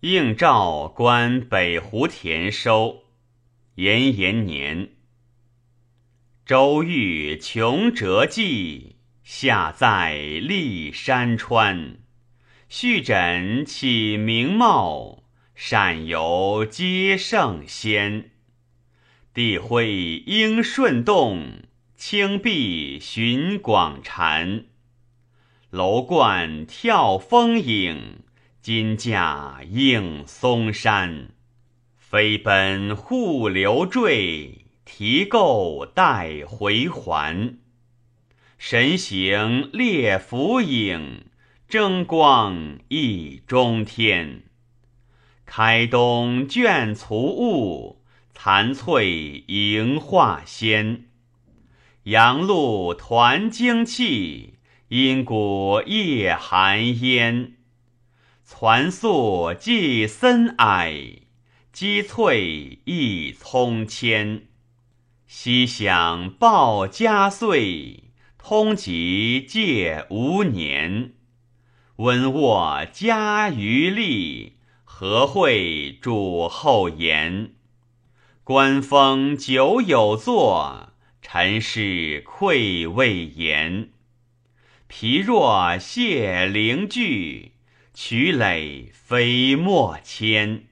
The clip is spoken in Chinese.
应召观北湖田收。延延年，周遇穷折迹，下在历山川。续枕起名貌，善游皆圣仙。地辉应顺动，青碧寻广禅。楼观跳风影，金架映嵩山。飞奔护流坠，提垢待回还。神行列浮影，争光一中天。开东卷簇雾，残翠迎化仙。阳露团精气，阴谷夜寒烟。攒素寄森霭。积翠一葱千，西响报家岁，通吉借无年。温卧家余力，何会主后言？观风久有作，尘世愧未言。疲若谢灵炬，曲垒飞墨谦